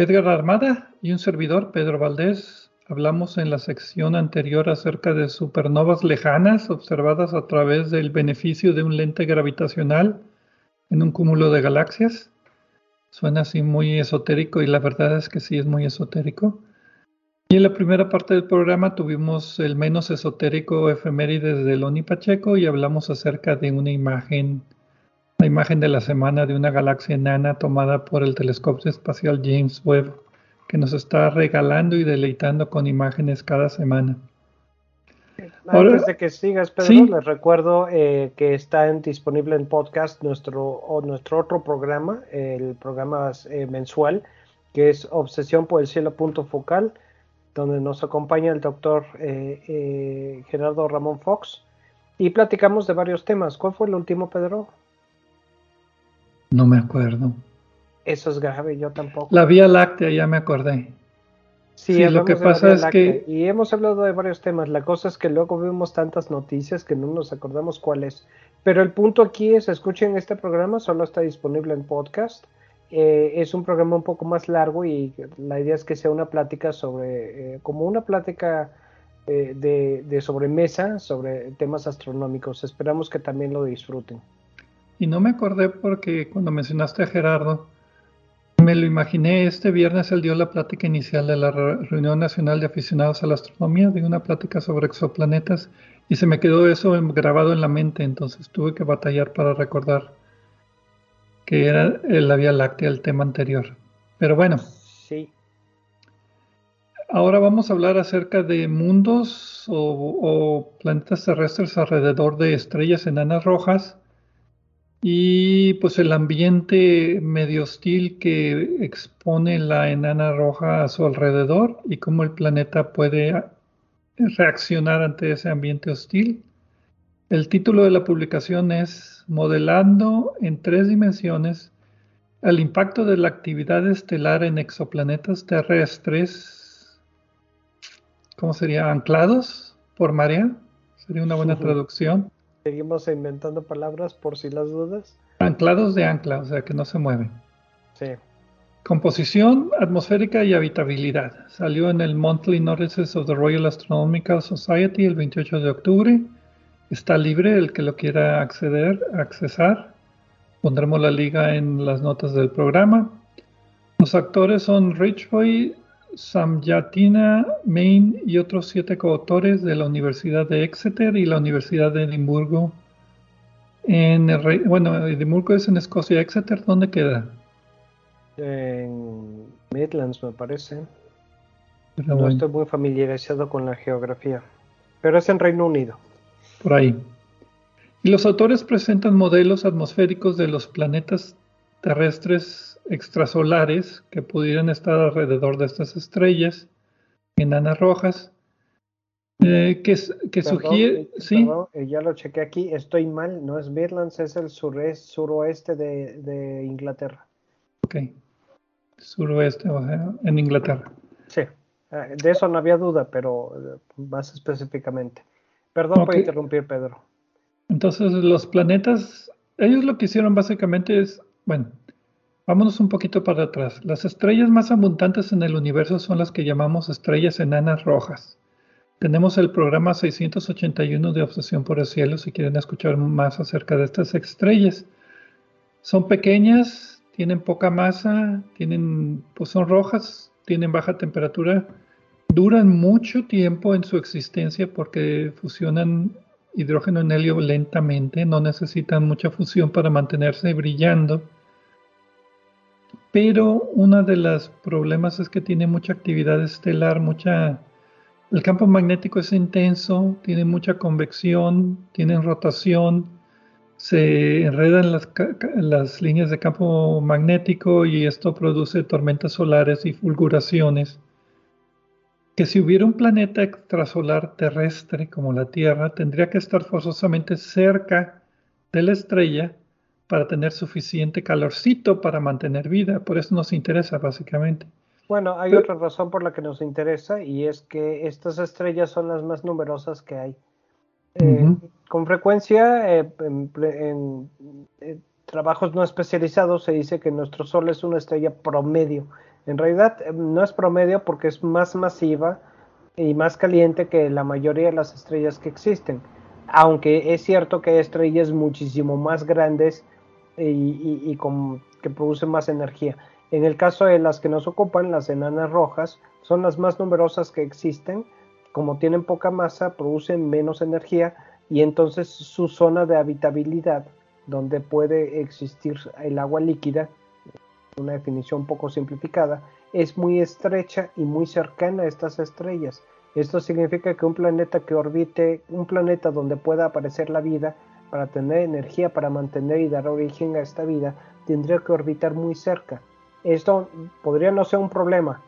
[SPEAKER 1] Edgar Armada y un servidor, Pedro Valdés, hablamos en la sección anterior acerca de supernovas lejanas observadas a través del beneficio de un lente gravitacional en un cúmulo de galaxias. Suena así muy esotérico y la verdad es que sí es muy esotérico. Y en la primera parte del programa tuvimos el menos esotérico efemérides de Loni Pacheco y hablamos acerca de una imagen la imagen de la semana de una galaxia enana tomada por el telescopio espacial James Webb, que nos está regalando y deleitando con imágenes cada semana.
[SPEAKER 2] Antes de que sigas, Pedro, les recuerdo eh, que está disponible en podcast nuestro, nuestro otro programa, el programa eh, mensual, que es Obsesión por el Cielo Punto Focal, donde nos acompaña el doctor eh, Gerardo Ramón Fox y platicamos de varios temas. ¿Cuál fue el último, Pedro?
[SPEAKER 1] No me acuerdo.
[SPEAKER 2] Eso es grave, yo tampoco.
[SPEAKER 1] La Vía Láctea, ya me acordé.
[SPEAKER 2] Sí, lo que pasa es que... Y hemos hablado de varios temas. La cosa es que luego vemos tantas noticias que no nos acordamos cuáles. Pero el punto aquí es, escuchen este programa, solo está disponible en podcast. Eh, es un programa un poco más largo y la idea es que sea una plática sobre, eh, como una plática eh, de, de sobremesa sobre temas astronómicos. Esperamos que también lo disfruten.
[SPEAKER 1] Y no me acordé porque cuando mencionaste a Gerardo, me lo imaginé, este viernes él dio la plática inicial de la Reunión Nacional de Aficionados a la Astronomía, de una plática sobre exoplanetas, y se me quedó eso grabado en la mente, entonces tuve que batallar para recordar que era la Vía Láctea el tema anterior. Pero bueno.
[SPEAKER 2] Sí.
[SPEAKER 1] Ahora vamos a hablar acerca de mundos o, o planetas terrestres alrededor de estrellas enanas rojas y pues el ambiente medio hostil que expone la enana roja a su alrededor y cómo el planeta puede reaccionar ante ese ambiente hostil. El título de la publicación es Modelando en tres dimensiones el impacto de la actividad estelar en exoplanetas terrestres, ¿cómo sería? Anclados por marea, sería una buena traducción.
[SPEAKER 2] Seguimos inventando palabras por si las dudas.
[SPEAKER 1] Anclados de ancla, o sea que no se mueven.
[SPEAKER 2] Sí.
[SPEAKER 1] Composición atmosférica y habitabilidad. Salió en el Monthly Notices of the Royal Astronomical Society el 28 de octubre. Está libre el que lo quiera acceder, accesar. Pondremos la liga en las notas del programa. Los actores son Rich Boy, Samyatina Main y otros siete coautores de la Universidad de Exeter y la Universidad de Edimburgo. En el, bueno, Edimburgo es en Escocia. ¿Exeter dónde queda?
[SPEAKER 2] En Midlands, me parece. no estoy muy familiarizado con la geografía, pero es en Reino Unido.
[SPEAKER 1] Por ahí. Y los autores presentan modelos atmosféricos de los planetas terrestres extrasolares que pudieran estar alrededor de estas estrellas enanas rojas, eh, que, que sugiere...
[SPEAKER 2] Eh, sí. Eh, ya lo chequé aquí, estoy mal, no es Midlands, es el suroeste de, de Inglaterra.
[SPEAKER 1] Ok, suroeste en Inglaterra.
[SPEAKER 2] Sí, de eso no había duda, pero más específicamente. Perdón por interrumpir, Pedro.
[SPEAKER 1] Entonces, los planetas, ellos lo que hicieron básicamente es, bueno, vámonos un poquito para atrás. Las estrellas más abundantes en el universo son las que llamamos estrellas enanas rojas. Tenemos el programa 681 de Obsesión por el Cielo si quieren escuchar más acerca de estas estrellas. Son pequeñas, tienen poca masa, tienen, pues son rojas, tienen baja temperatura, duran mucho tiempo en su existencia porque fusionan hidrógeno en helio lentamente, no necesitan mucha fusión para mantenerse brillando. Pero uno de los problemas es que tiene mucha actividad estelar, mucha... El campo magnético es intenso, tiene mucha convección, tienen rotación, se enredan las, las líneas de campo magnético y esto produce tormentas solares y fulguraciones que si hubiera un planeta extrasolar terrestre como la Tierra, tendría que estar forzosamente cerca de la estrella para tener suficiente calorcito para mantener vida. Por eso nos interesa básicamente.
[SPEAKER 2] Bueno, hay otra razón por la que nos interesa y es que estas estrellas son las más numerosas que hay. Eh, con frecuencia, eh, en, trabajos no especializados se dice que nuestro Sol es una estrella promedio en realidad eh, no es promedio porque es más masiva y más caliente que la mayoría de las estrellas que existen. Aunque es cierto que hay estrellas muchísimo más grandes y, que producen más energía. En el caso de las que nos ocupan, las enanas rojas, son las más numerosas que existen. Como tienen poca masa, producen menos energía y entonces su zona de habitabilidad, donde puede existir el agua líquida, una definición poco simplificada, es muy estrecha y muy cercana a estas estrellas. Esto significa que un planeta que orbite, un planeta donde pueda aparecer la vida, para tener energía para mantener y dar origen a esta vida, tendría que orbitar muy cerca. Esto podría no ser un problema.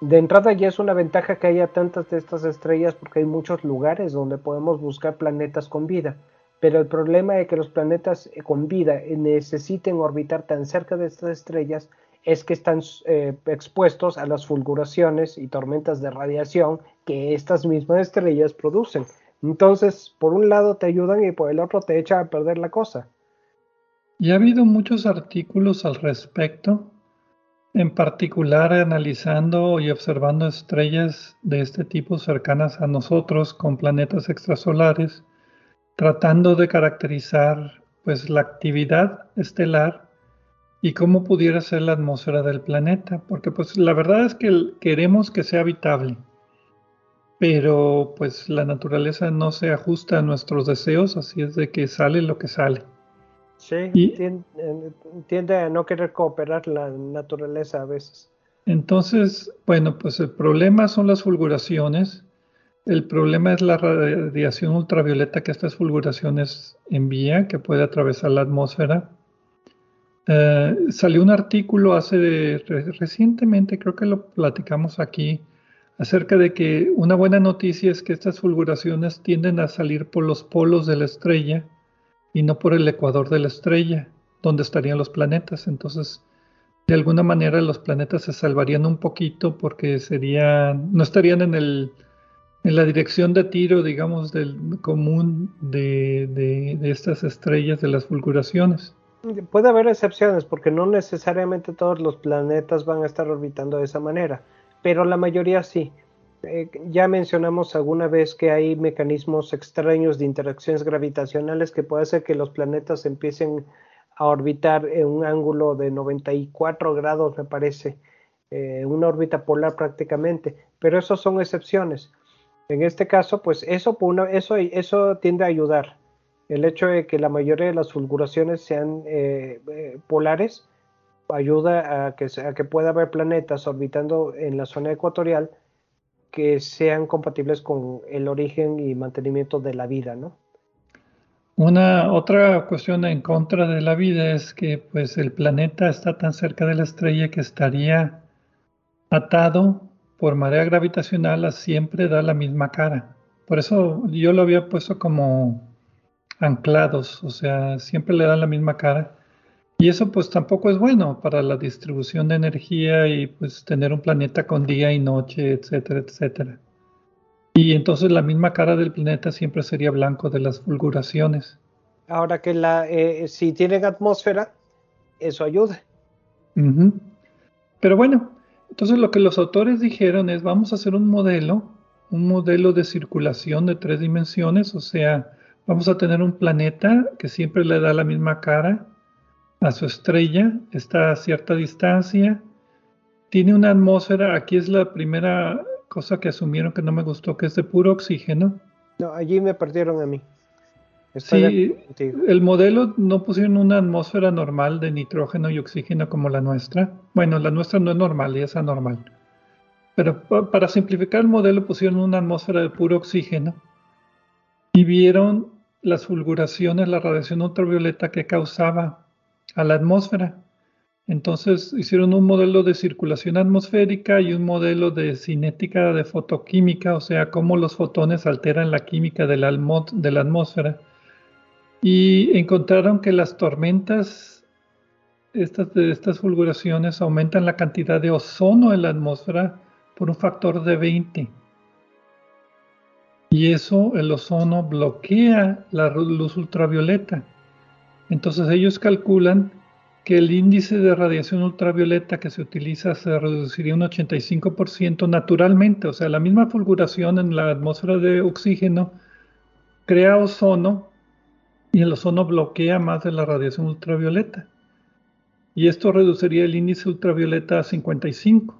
[SPEAKER 2] De entrada ya es una ventaja que haya tantas de estas estrellas porque hay muchos lugares donde podemos buscar planetas con vida. Pero el problema de que los planetas eh, con vida necesiten orbitar tan cerca de estas estrellas es que están eh, expuestos a las fulguraciones y tormentas de radiación que estas mismas estrellas producen. Entonces, por un lado te ayudan y por el otro te echa a perder la cosa.
[SPEAKER 1] Y ha habido muchos artículos al respecto, en particular analizando y observando estrellas de este tipo cercanas a nosotros con planetas extrasolares tratando de caracterizar pues la actividad estelar y cómo pudiera ser la atmósfera del planeta, porque pues la verdad es que queremos que sea habitable, pero pues la naturaleza no se ajusta a nuestros deseos, así es de que sale lo que sale.
[SPEAKER 2] Sí, y, tiende a no querer cooperar la naturaleza a veces.
[SPEAKER 1] Entonces, bueno, pues el problema son las fulguraciones, el problema es la radiación ultravioleta que estas fulguraciones envían, que puede atravesar la atmósfera. Eh, salió un artículo hace recientemente, creo que lo platicamos aquí, acerca de que una buena noticia es que estas fulguraciones tienden a salir por los polos de la estrella y no por el ecuador de la estrella, donde estarían los planetas. Entonces, de alguna manera los planetas se salvarían un poquito porque serían, no estarían en el en la dirección de tiro, digamos, del común de, de, estas estrellas, de las fulguraciones.
[SPEAKER 2] Puede haber excepciones, porque no necesariamente todos los planetas van a estar orbitando de esa manera, pero la mayoría sí. Eh, ya mencionamos alguna vez que hay mecanismos extraños de interacciones gravitacionales que puede hacer que los planetas empiecen a orbitar en un ángulo de 94 grados, me parece, eh, una órbita polar prácticamente, pero esos son excepciones. En este caso, pues eso, eso, eso tiende a ayudar. El hecho de que la mayoría de las fulguraciones sean eh, polares ayuda a que, a que pueda haber planetas orbitando en la zona ecuatorial que sean compatibles con el origen y mantenimiento de la vida, ¿no?
[SPEAKER 1] Una otra cuestión en contra de la vida es que pues el planeta está tan cerca de la estrella que estaría atado por marea gravitacional a siempre da la misma cara. Por eso yo lo había puesto como anclados, o sea, siempre le dan la misma cara. Y eso pues tampoco es bueno para la distribución de energía y pues tener un planeta con día y noche, etcétera, etcétera. Y entonces la misma cara del planeta siempre sería blanco de las fulguraciones.
[SPEAKER 2] Ahora que la, eh, si tienen atmósfera, eso ayuda.
[SPEAKER 1] Pero bueno, entonces lo que los autores dijeron es vamos a hacer un modelo, un modelo de circulación de tres dimensiones, o sea, vamos a tener un planeta que siempre le da la misma cara a su estrella, está a cierta distancia, tiene una atmósfera, aquí es la primera cosa que asumieron que no me gustó, que es de puro oxígeno.
[SPEAKER 2] No, allí me perdieron a mí
[SPEAKER 1] sí, el modelo no pusieron una atmósfera normal de nitrógeno y oxígeno como la nuestra. Bueno, la nuestra no es normal y es anormal. Pero para simplificar el modelo pusieron una atmósfera de puro oxígeno y vieron las fulguraciones, la radiación ultravioleta que causaba a la atmósfera. Entonces hicieron un modelo de circulación atmosférica y un modelo de cinética de fotoquímica, o sea, cómo los fotones alteran la química de la, atmósfera y encontraron que las tormentas, estas, de estas fulguraciones, aumentan la cantidad de ozono en la atmósfera por un factor de 20. Y eso, el ozono, bloquea la luz ultravioleta. Entonces ellos calculan que el índice de radiación ultravioleta que se utiliza se reduciría un 85% naturalmente, o sea, la misma fulguración en la atmósfera de oxígeno crea ozono y el ozono bloquea más de la radiación ultravioleta. Y esto reduciría el índice ultravioleta a 55,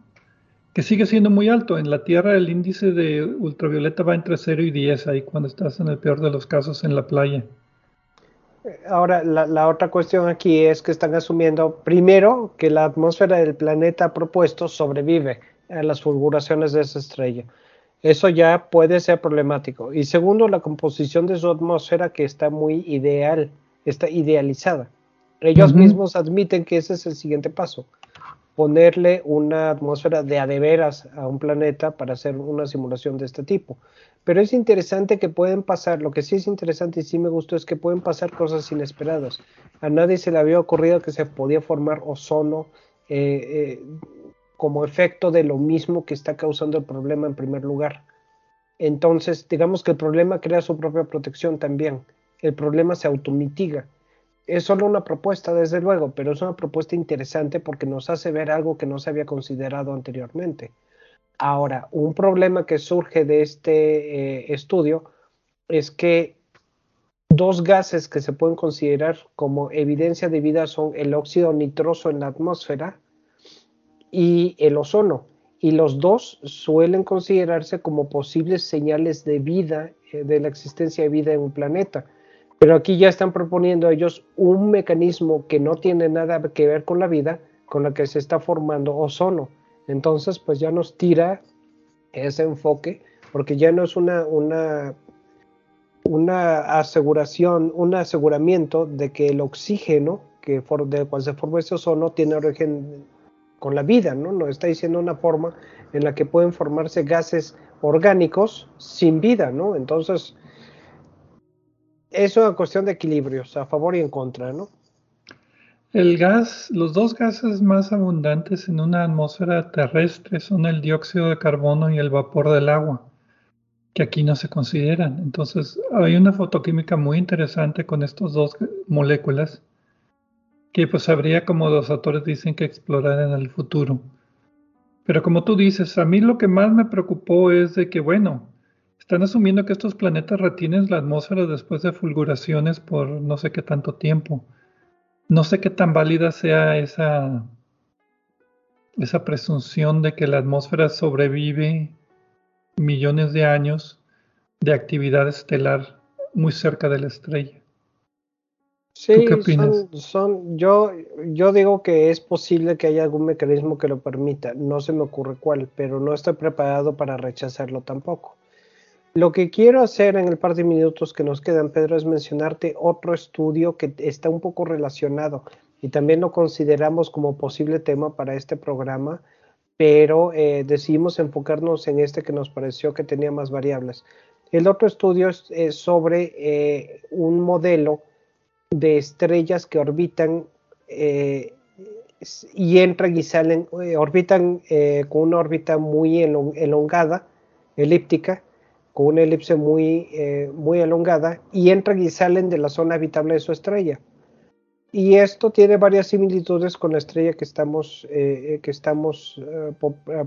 [SPEAKER 1] que sigue siendo muy alto. En la Tierra el índice de ultravioleta va entre 0 y 10, ahí cuando estás en el peor de los casos en la playa.
[SPEAKER 2] Ahora, la, la, otra cuestión aquí es que están asumiendo, primero, que la atmósfera del planeta propuesto sobrevive a las fulguraciones de esa estrella. Eso ya puede ser problemático. Y segundo, la composición de su atmósfera que está muy ideal, está idealizada. Ellos mismos admiten que ese es el siguiente paso, ponerle una atmósfera de adeveras a un planeta para hacer una simulación de este tipo. Pero es interesante que pueden pasar, lo que sí es interesante y sí me gustó es que pueden pasar cosas inesperadas. A nadie se le había ocurrido que se podía formar ozono eh, eh, como efecto de lo mismo que está causando el problema en primer lugar. Entonces, digamos que el problema crea su propia protección también. El problema se automitiga. Es solo una propuesta, desde luego, pero es una propuesta interesante porque nos hace ver algo que no se había considerado anteriormente. Ahora, un problema que surge de este eh, estudio es que dos gases que se pueden considerar como evidencia de vida son el óxido nitroso en la atmósfera y el ozono. Y los dos suelen considerarse como posibles señales de vida, eh, de la existencia de vida en un planeta. Pero aquí ya están proponiendo ellos un mecanismo que no tiene nada que ver con la vida, con la que se está formando ozono. Entonces, pues ya nos tira ese enfoque, porque ya no es una, una, una aseguración, un aseguramiento de que el oxígeno que de cual se forma ese ozono tiene origen con la vida, ¿no? Nos está diciendo una forma en la que pueden formarse gases orgánicos sin vida, ¿no? Entonces, es una cuestión de equilibrios, a favor y en contra, ¿no?
[SPEAKER 1] El gas, los dos gases más abundantes en una atmósfera terrestre son el dióxido de carbono y el vapor del agua, que aquí no se consideran. Entonces, hay una fotoquímica muy interesante con estas dos moléculas que pues habría, como los autores dicen, que explorar en el futuro. Pero como tú dices, a mí lo que más me preocupó es de que, bueno, están asumiendo que estos planetas retienen la atmósfera después de fulguraciones por no sé qué tanto tiempo. No sé qué tan válida sea esa, esa presunción de que la atmósfera sobrevive millones de años de actividad estelar muy cerca de la estrella.
[SPEAKER 2] Sí, qué opinas? Son, yo, yo digo que es posible que haya algún mecanismo que lo permita. No se me ocurre cuál, pero no estoy preparado para rechazarlo tampoco. Lo que quiero hacer en el par de minutos que nos quedan, Pedro, es mencionarte otro estudio que está un poco relacionado y también lo consideramos como posible tema para este programa, pero eh, decidimos enfocarnos en este que nos pareció que tenía más variables. El otro estudio es, sobre eh, un modelo de estrellas que orbitan eh, y entran y salen, orbitan con una órbita muy elongada, elíptica, con una elipse muy, muy elongada, y entran y salen de la zona habitable de su estrella. Y esto tiene varias similitudes con la estrella que estamos, que estamos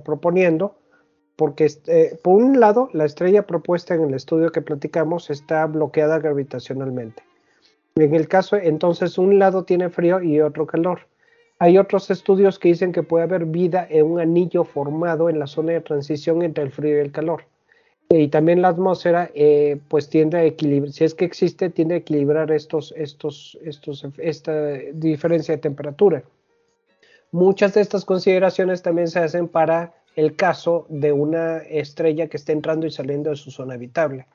[SPEAKER 2] proponiendo, porque por un lado, la estrella propuesta en el estudio que platicamos está bloqueada gravitacionalmente. En el caso, entonces, un lado tiene frío y otro calor. Hay otros estudios que dicen que puede haber vida en un anillo formado en la zona de transición entre el frío y el calor. Y también la atmósfera, eh, pues tiende a equilibrar, si es que existe, tiende a equilibrar estos, estos, estos, esta diferencia de temperatura. Muchas de estas consideraciones también se hacen para el caso de una estrella que está entrando y saliendo de su zona habitable.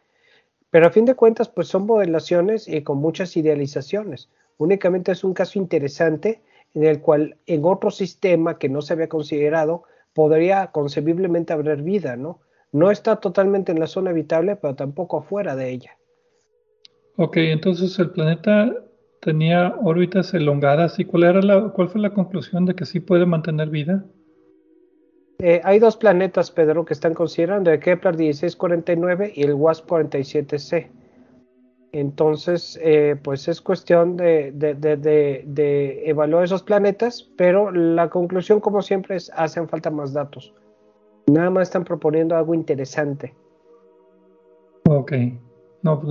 [SPEAKER 2] Pero a fin de cuentas, pues son modelaciones y con muchas idealizaciones. Únicamente es un caso interesante en el cual en otro sistema que no se había considerado podría concebiblemente haber vida, ¿no? No está totalmente en la zona habitable, pero tampoco afuera de ella.
[SPEAKER 1] Ok, entonces el planeta tenía órbitas elongadas y cuál era la, cuál fue la conclusión de que sí puede mantener vida?
[SPEAKER 2] Eh, hay dos planetas, Pedro, que están considerando, el Kepler 1649 y el WASP 47c. Entonces, eh, pues es cuestión de, evaluar esos planetas, pero la conclusión, como siempre, es hacen falta más datos. Nada más están proponiendo algo interesante.
[SPEAKER 1] Ok. No, pues,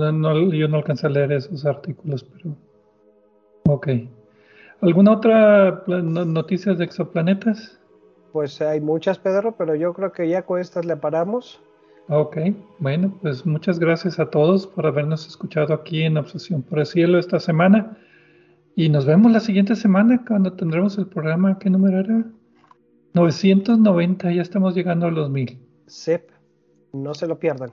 [SPEAKER 1] yo no alcancé a leer esos artículos, pero... Ok. ¿Alguna otra noticia de exoplanetas?
[SPEAKER 2] pues hay muchas, Pedro, pero yo creo que ya con estas le paramos.
[SPEAKER 1] Ok, bueno, pues muchas gracias a todos por habernos escuchado aquí en Obsesión por el Cielo esta semana. Y nos vemos la siguiente semana cuando tendremos el programa. ¿Qué número era? 990, ya estamos llegando a los mil.
[SPEAKER 2] Sep, no se lo pierdan.